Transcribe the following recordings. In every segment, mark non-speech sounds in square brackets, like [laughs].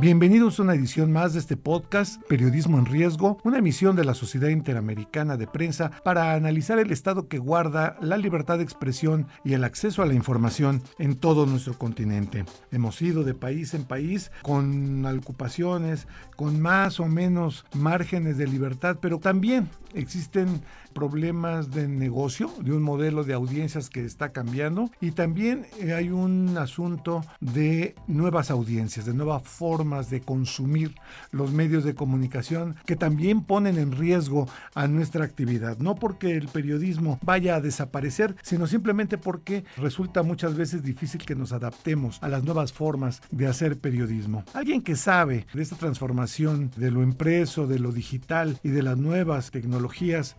Bienvenidos a una edición más de este podcast, Periodismo en Riesgo, una emisión de la Sociedad Interamericana de Prensa para analizar el estado que guarda la libertad de expresión y el acceso a la información en todo nuestro continente. Hemos ido de país en país con ocupaciones, con más o menos márgenes de libertad, pero también existen problemas de negocio, de un modelo de audiencias que está cambiando y también eh, hay un asunto de nuevas audiencias, de nuevas formas de consumir los medios de comunicación que también ponen en riesgo a nuestra actividad. No porque el periodismo vaya a desaparecer, sino simplemente porque resulta muchas veces difícil que nos adaptemos a las nuevas formas de hacer periodismo. Alguien que sabe de esta transformación de lo impreso, de lo digital y de las nuevas tecnologías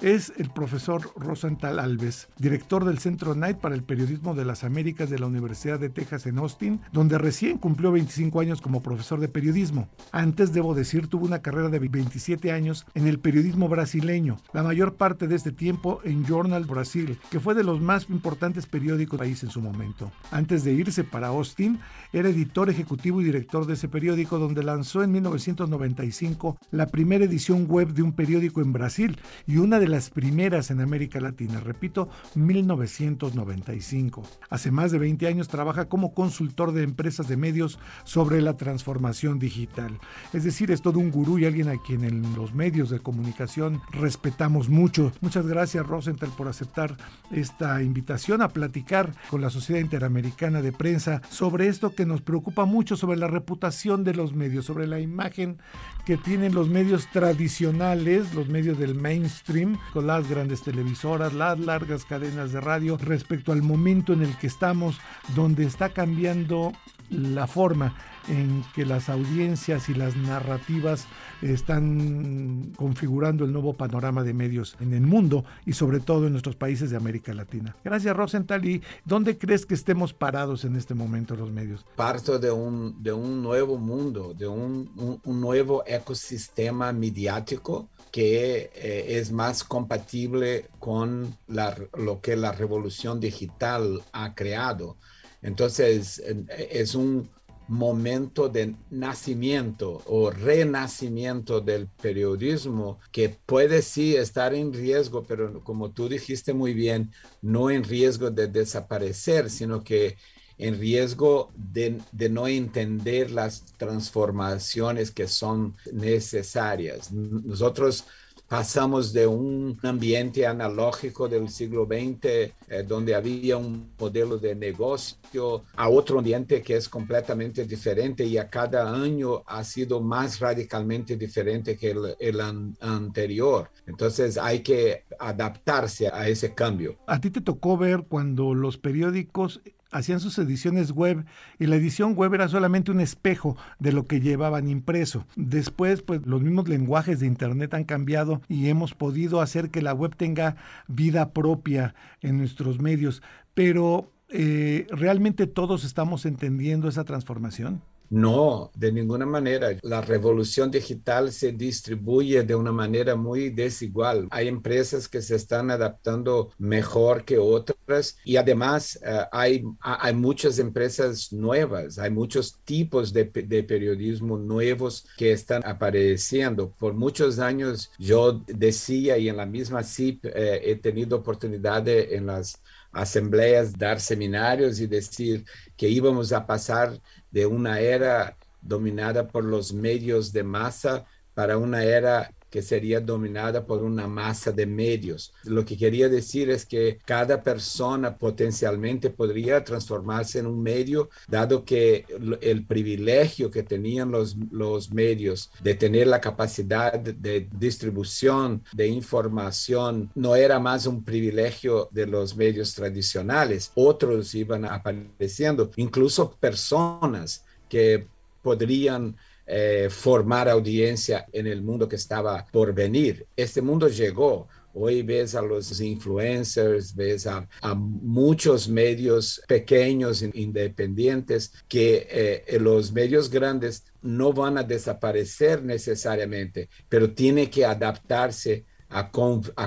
es el profesor Rosenthal Alves, director del Centro Knight para el Periodismo de las Américas de la Universidad de Texas en Austin, donde recién cumplió 25 años como profesor de periodismo. Antes, debo decir, tuvo una carrera de 27 años en el periodismo brasileño, la mayor parte de este tiempo en Journal Brasil, que fue de los más importantes periódicos del país en su momento. Antes de irse para Austin, era editor ejecutivo y director de ese periódico, donde lanzó en 1995 la primera edición web de un periódico en Brasil y una de las primeras en América Latina, repito, 1995. Hace más de 20 años trabaja como consultor de empresas de medios sobre la transformación digital. Es decir, es todo un gurú y alguien a quien en los medios de comunicación respetamos mucho. Muchas gracias Rosenthal por aceptar esta invitación a platicar con la Sociedad Interamericana de Prensa sobre esto que nos preocupa mucho, sobre la reputación de los medios, sobre la imagen que tienen los medios tradicionales, los medios del mainstream, con las grandes televisoras, las largas cadenas de radio, respecto al momento en el que estamos, donde está cambiando la forma en que las audiencias y las narrativas están configurando el nuevo panorama de medios en el mundo y sobre todo en nuestros países de América Latina. Gracias Rosenthal. ¿Y dónde crees que estemos parados en este momento los medios? Parto de un, de un nuevo mundo, de un, un, nuevo ecosistema mediático que eh, es más compatible con lo que la revolución digital ha creado. Entonces, es un momento de nacimiento o renacimiento del periodismo que puede sí estar en riesgo, pero como tú dijiste muy bien, no en riesgo de desaparecer, sino que en riesgo de, de, no entender las transformaciones que son necesarias. Nosotros pasamos de un ambiente analógico del siglo XX, eh, donde había un modelo de negocio, a otro ambiente que es completamente diferente y a cada año ha sido más radicalmente diferente que el, el an anterior. Entonces hay que adaptarse a ese cambio. A ti te tocó ver cuando los periódicos hacían sus ediciones web y la edición web era solamente un espejo de lo que llevaban impreso. Después, pues los mismos lenguajes de Internet han cambiado y hemos podido hacer que la web tenga vida propia en nuestros medios. Pero, eh, ¿realmente todos estamos entendiendo esa transformación? No, de ninguna manera. La revolución digital se distribuye de una manera muy desigual. Hay empresas que se están adaptando mejor que otras y además uh, hay, hay muchas empresas nuevas, hay muchos tipos de, de, periodismo nuevos que están apareciendo. Por muchos años yo decía y en la misma CIP eh, he tenido oportunidad en las asambleas dar seminarios y decir que íbamos a pasar de una era dominada por los medios de masa para una era que sería dominada por una masa de medios. Lo que quería decir es que cada persona potencialmente podría transformarse en un medio, dado que el privilegio que tenían los, los medios de tener la capacidad de distribución de información no era más un privilegio de los medios tradicionales. Otros iban apareciendo, incluso personas que podrían eh, formar audiencia en el mundo que estaba por venir. Este mundo llegó. Hoy ves a los influencers, ves a, muchos medios pequeños, independientes, que eh, los medios grandes no van a desaparecer necesariamente, pero tiene que adaptarse a,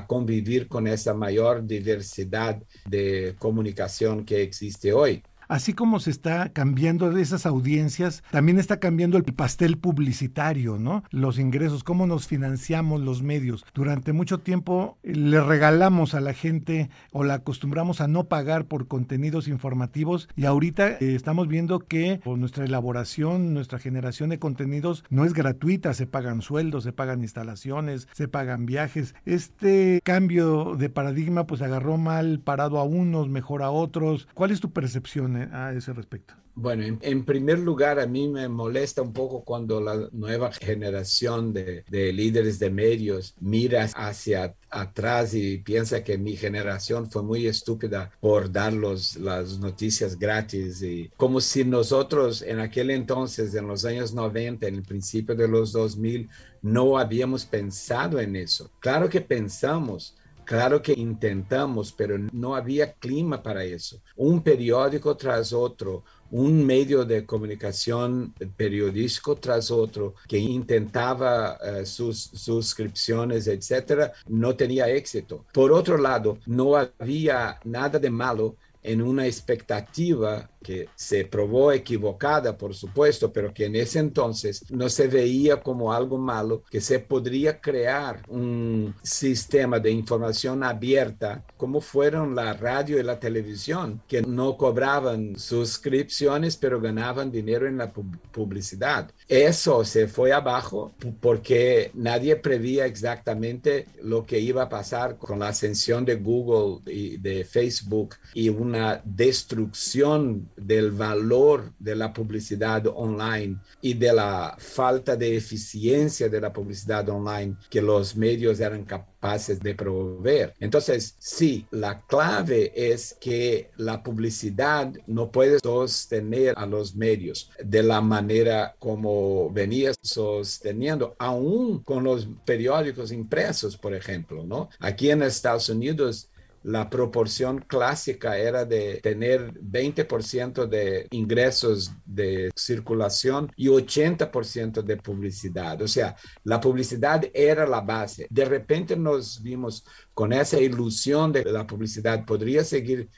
convivir con esa mayor diversidad de comunicación que existe hoy así como se está cambiando de esas audiencias, también está cambiando el pastel publicitario, ¿no? Los ingresos, cómo nos financiamos los medios. Durante mucho tiempo eh, le regalamos a la gente o la acostumbramos a no pagar por contenidos informativos y ahorita eh, estamos viendo que nuestra elaboración, nuestra generación de contenidos no es gratuita, se pagan sueldos, se pagan instalaciones, se pagan viajes. Este cambio de paradigma pues agarró mal parado a unos, mejor a otros. ¿Cuál es tu percepción? A ese respecto? Bueno, en, primer lugar, a mí me molesta un poco cuando la nueva generación de, líderes de medios mira hacia atrás y piensa que mi generación fue muy estúpida por dar las noticias gratis y como si nosotros en aquel entonces, en los años 90, en el principio de los 2000, no habíamos pensado en eso. Claro que pensamos, Claro que intentamos, pero no había clima para eso. Un periódico tras otro, un medio de comunicación periodístico tras otro que intentaba eh, sus suscripciones, etcétera, no tenía éxito. Por otro lado, no había nada de malo en una expectativa que se probó equivocada, por supuesto, pero que en ese entonces no se veía como algo malo, que se podría crear un sistema de información abierta, como fueron la radio y la televisión, que no cobraban suscripciones, pero ganaban dinero en la publicidad. Eso se fue abajo porque nadie prevía exactamente lo que iba a pasar con la ascensión de Google y de Facebook y una destrucción del valor de la publicidad online y de la falta de eficiencia de la publicidad online que los medios eran capaces de proveer. Entonces, sí, la clave es que la publicidad no puede sostener a los medios de la manera como venía sosteniendo, aún con los periódicos impresos, por ejemplo, ¿no? Aquí en Estados Unidos la proporción clásica era de tener 20% de ingresos de circulación y 80% de publicidad. O sea, la publicidad era la base. De repente nos vimos con esa ilusión de que la publicidad podría seguir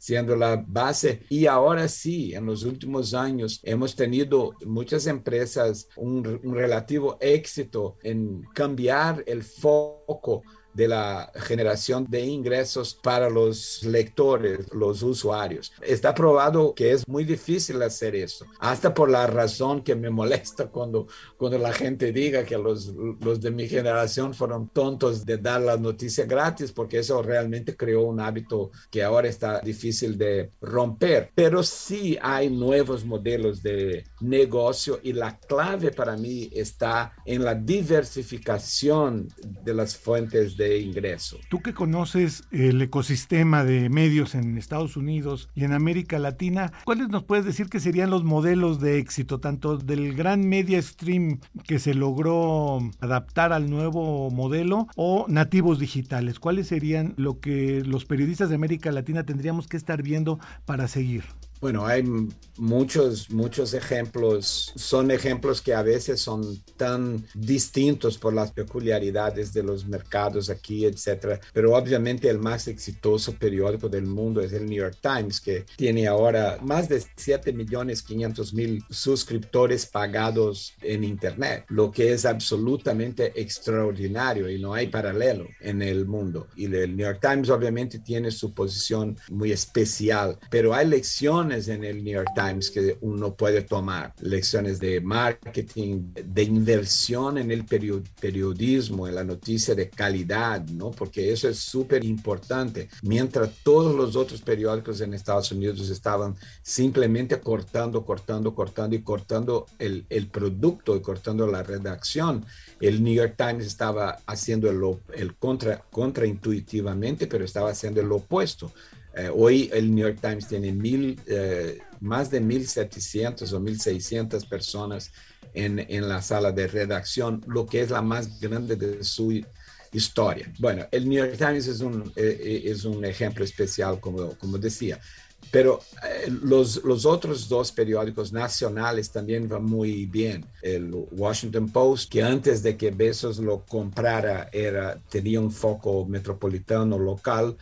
siendo la base. Y ahora sí, en los últimos años hemos tenido muchas empresas un, un relativo éxito en cambiar el foco de la generación de ingresos para los lectores, los usuarios. Está probado que es muy difícil hacer eso, hasta por la razón que me [laughs] molesta cuando, cuando la gente diga que los, los de mi generación fueron tontos de dar la noticia gratis, porque eso realmente creó un hábito que ahora está difícil de romper. Pero sí hay nuevos modelos de negocio y la clave para mí está en la diversificación de las fuentes de ingreso. Tú que conoces el ecosistema de medios en Estados Unidos y en América Latina, ¿cuáles nos puedes decir que serían los modelos de éxito, tanto del gran media stream que se logró adaptar al nuevo modelo o nativos digitales? ¿Cuáles serían lo que los periodistas de América Latina tendríamos que estar viendo para seguir? Bueno, hay muchos, muchos ejemplos. Son ejemplos que a veces son tan distintos por las peculiaridades de los mercados aquí, etcétera. Pero obviamente el más exitoso periódico del mundo es el New York Times, que tiene ahora más de 7 millones 500 mil suscriptores pagados en Internet, lo que es absolutamente extraordinario y no hay paralelo en el mundo. Y el New York Times obviamente tiene su posición muy especial, pero hay lecciones lecciones en el New York Times que uno puede tomar, lecciones de marketing, de inversión en el periodismo, en la noticia de calidad, ¿no? Porque eso es súper importante. Mientras todos los otros periódicos en Estados Unidos estaban simplemente cortando, cortando, cortando y cortando el, el producto y cortando la redacción, el New York Times estaba haciendo el, el contra, contraintuitivamente, pero estaba haciendo lo opuesto. Eh, hoy el New York Times tiene eh, más de 1.700 o 1.600 personas en, la sala de redacción, lo que es la más grande de su historia. Bueno, el New York Times es un, eh, es un ejemplo especial, como, como decía. Pero los, los, otros dos periódicos nacionales también van muy bien. El Washington Post, que antes de que Bezos lo comprara, era, tenía un foco metropolitano local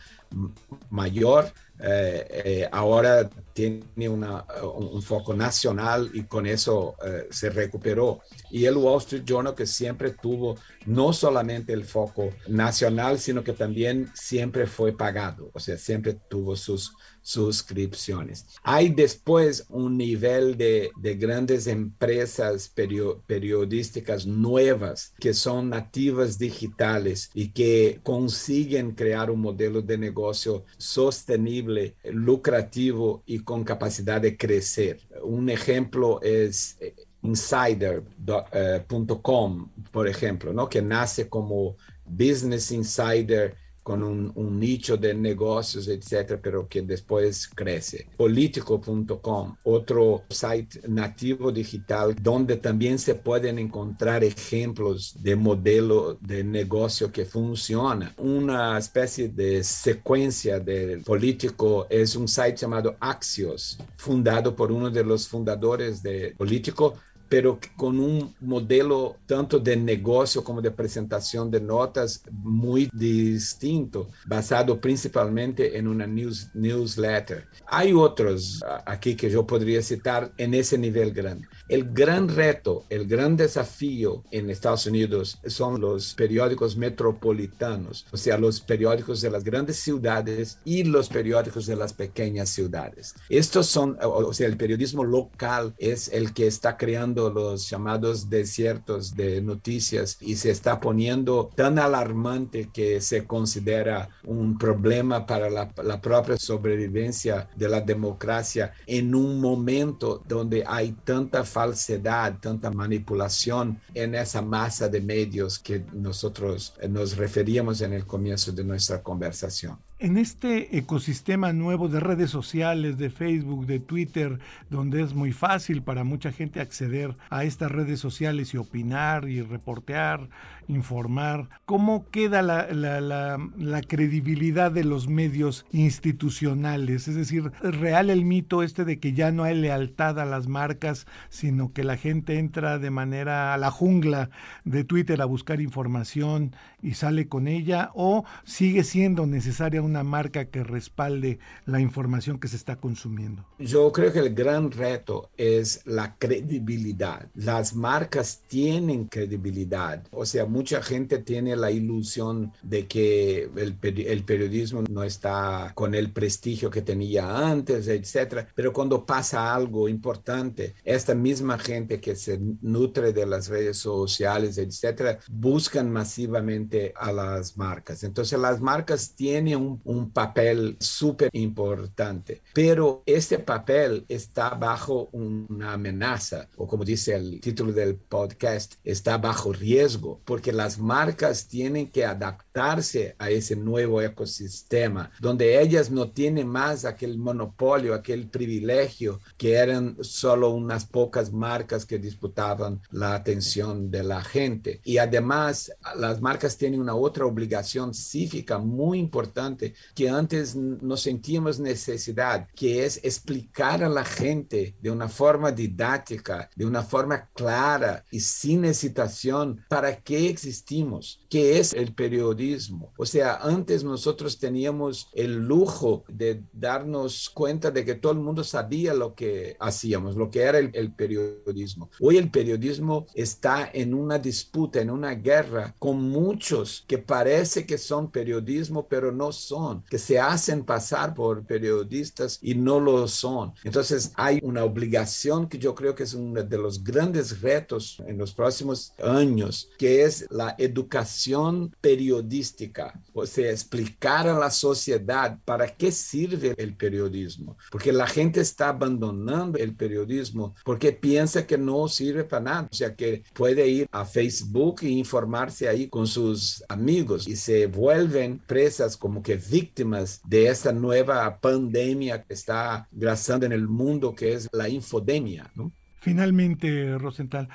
mayor, eh, eh, ahora tiene una, un, foco nacional y con eso eh, se recuperó. Y el Wall Street Journal que siempre tuvo no solamente el foco nacional, sino que también siempre fue pagado, o sea, siempre tuvo sus suscripciones. Hay después un nivel de, de grandes empresas periodísticas nuevas que son nativas digitales y que consiguen crear un modelo de negocio sostenible, lucrativo y con capacidad de crecer. Un ejemplo es eh, insider.com, eh, por ejemplo, ¿no? que nace como Business Insider con un, nicho de negocios, etcétera, pero que después crece. Político.com, otro site nativo digital donde también se pueden encontrar ejemplos de modelo de negocio que funciona. Una especie de secuencia del político es un site llamado Axios, fundado por uno de los fundadores de Político, pero con un modelo tanto de negocio como de presentación de notas muy distinto, basado principalmente en una news, newsletter. Hay otros aquí que yo podría citar en ese nivel grande. El gran reto, el gran desafío en Estados Unidos son los periódicos metropolitanos, o sea, los periódicos de las grandes ciudades y los periódicos de las pequeñas ciudades. Estos son, o sea, el periodismo local es el que está creando los llamados desiertos de noticias y se está poniendo tan alarmante que se considera un problema para la, propia sobrevivencia de la democracia en un momento donde hay tanta falsedad, tanta manipulación en esa masa de medios que nosotros nos referíamos en el comienzo de nuestra conversación. En este ecosistema nuevo de redes sociales, de Facebook, de Twitter, donde es muy fácil para mucha gente acceder a estas redes sociales y opinar y reportear, informar, ¿cómo queda la, credibilidad de los medios institucionales? Es decir, ¿es real el mito este de que ya no hay lealtad a las marcas, sino que la gente entra de manera a la jungla de Twitter a buscar información y sale con ella? ¿O sigue siendo necesaria una marca que respalde la información que se está consumiendo? Yo creo que el gran reto es la credibilidad. Las marcas tienen credibilidad. O sea, mucha gente tiene la ilusión de que el, el, periodismo no está con el prestigio que tenía antes, etcétera. Pero cuando pasa algo importante, esta misma gente que se nutre de las redes sociales, etcétera, buscan masivamente a las marcas. Entonces, las marcas tienen un, un papel súper importante, pero este papel está bajo una amenaza, o como dice el título del podcast, está bajo riesgo, porque las marcas tienen que adaptarse a ese nuevo ecosistema, donde ellas no tienen más aquel monopolio, aquel privilegio que eran solo unas pocas marcas que disputaban la atención de la gente. Y además, las marcas tienen una otra obligación cívica muy importante que antes no sentíamos necesidad, que es explicar a la gente de una forma didáctica, de una forma clara y sin hesitación para qué existimos, que es el periodismo. O sea, antes nosotros teníamos el lujo de darnos cuenta de que todo el mundo sabía lo que hacíamos, lo que era el, el periodismo. Hoy el periodismo está en una disputa, en una guerra con muchos que parece que son periodismo, pero no son son, que se hacen pasar por periodistas y no lo son. Entonces hay una obligación que yo creo que es uno de los grandes retos en los próximos años, que es la educación periodística, o sea, explicar a la sociedad para qué sirve el periodismo, porque la gente está abandonando el periodismo porque piensa que no sirve para nada, o sea, que puede ir a Facebook e informarse ahí con sus amigos y se vuelven presas como que víctimas de esta nueva pandemia que está grazando en el mundo, que es la infodemia. Finalmente, Rosenthal,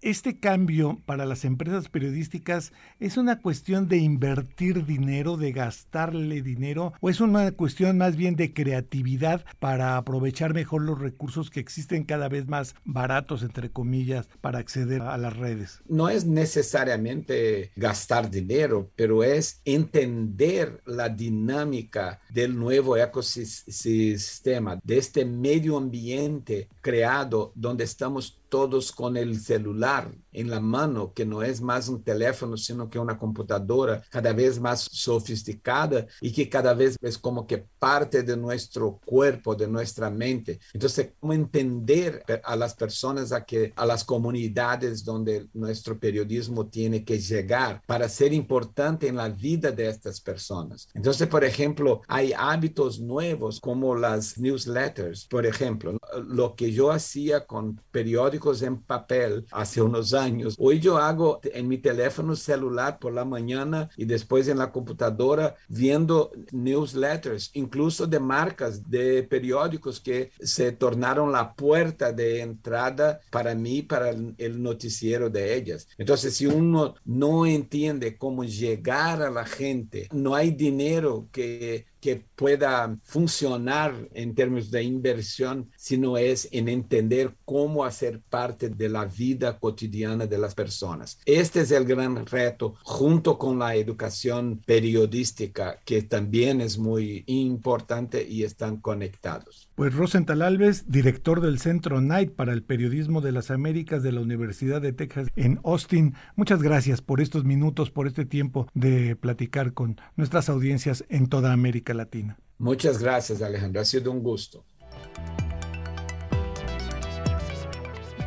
este cambio para las empresas periodísticas es una cuestión de invertir dinero, de gastarle dinero, o es una cuestión más bien de creatividad para aprovechar mejor los recursos que existen cada vez más baratos, entre comillas, para acceder a las redes. No es necesariamente gastar dinero, pero es entender la dinámica del nuevo ecosistema, de este medio ambiente creado donde estamos todos con el celular en la mano, que no es más un teléfono, sino que una computadora cada vez más sofisticada y que cada vez es como que parte de nuestro cuerpo, de nuestra mente. Entonces, ¿cómo entender a las personas, a, que, a las comunidades donde nuestro periodismo tiene que llegar para ser importante en la vida de estas personas? Entonces, por ejemplo, hay hábitos nuevos como las newsletters, por ejemplo, lo que yo hacía con periódicos en papel hace unos años Hoy yo hago en mi teléfono celular por la mañana y después en la computadora viendo newsletters, incluso de marcas, de periódicos que se tornaron la puerta de entrada para mí, para el noticiero de ellas. Entonces, si uno no entiende cómo llegar a la gente, no hay dinero que que pueda funcionar en términos de inversión, sino es en entender cómo hacer parte de la vida cotidiana de las personas. Este es el gran reto junto con la educación periodística, que también es muy importante y están conectados. Pues Rosenthal Alves, director del Centro Knight para el Periodismo de las Américas de la Universidad de Texas en Austin, muchas gracias por estos minutos, por este tiempo de platicar con nuestras audiencias en toda América Latina. Muchas gracias, Alejandro. Ha sido un gusto.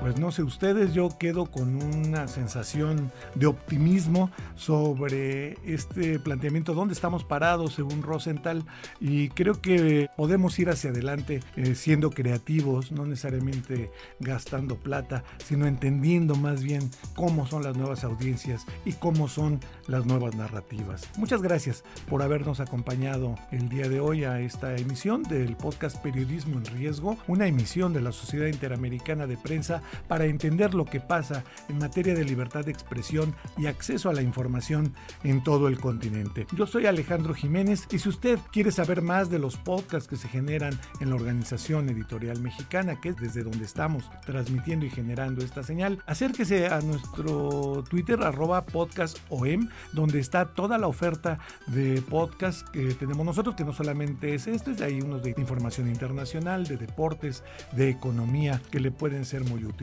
Pues no sé ustedes, yo quedo con una sensación de optimismo sobre este planteamiento, dónde estamos parados según Rosenthal, y creo que podemos ir hacia adelante eh, siendo creativos, no necesariamente gastando plata, sino entendiendo más bien cómo son las nuevas audiencias y cómo son las nuevas narrativas. Muchas gracias por habernos acompañado el día de hoy a esta emisión del podcast Periodismo en Riesgo, una emisión de la Sociedad Interamericana de Prensa para entender lo que pasa en materia de libertad de expresión y acceso a la información en todo el continente. Yo soy Alejandro Jiménez y si usted quiere saber más de los podcasts que se generan en la Organización Editorial Mexicana, que es desde donde estamos transmitiendo y generando esta señal, acérquese a nuestro Twitter arroba podcastom, donde está toda la oferta de podcast que tenemos nosotros, que no solamente es este, hay unos de información internacional, de deportes, de economía, que le pueden ser muy útiles.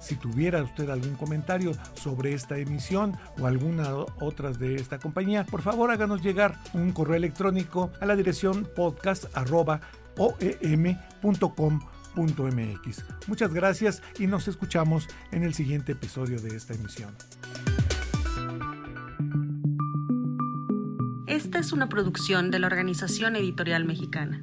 Si tuviera usted algún comentario sobre esta emisión o alguna otras de esta compañía, por favor háganos llegar un correo electrónico a la dirección podcast.oem.com.mx. Muchas gracias y nos escuchamos en el siguiente episodio de esta emisión. Esta es una producción de la Organización Editorial Mexicana.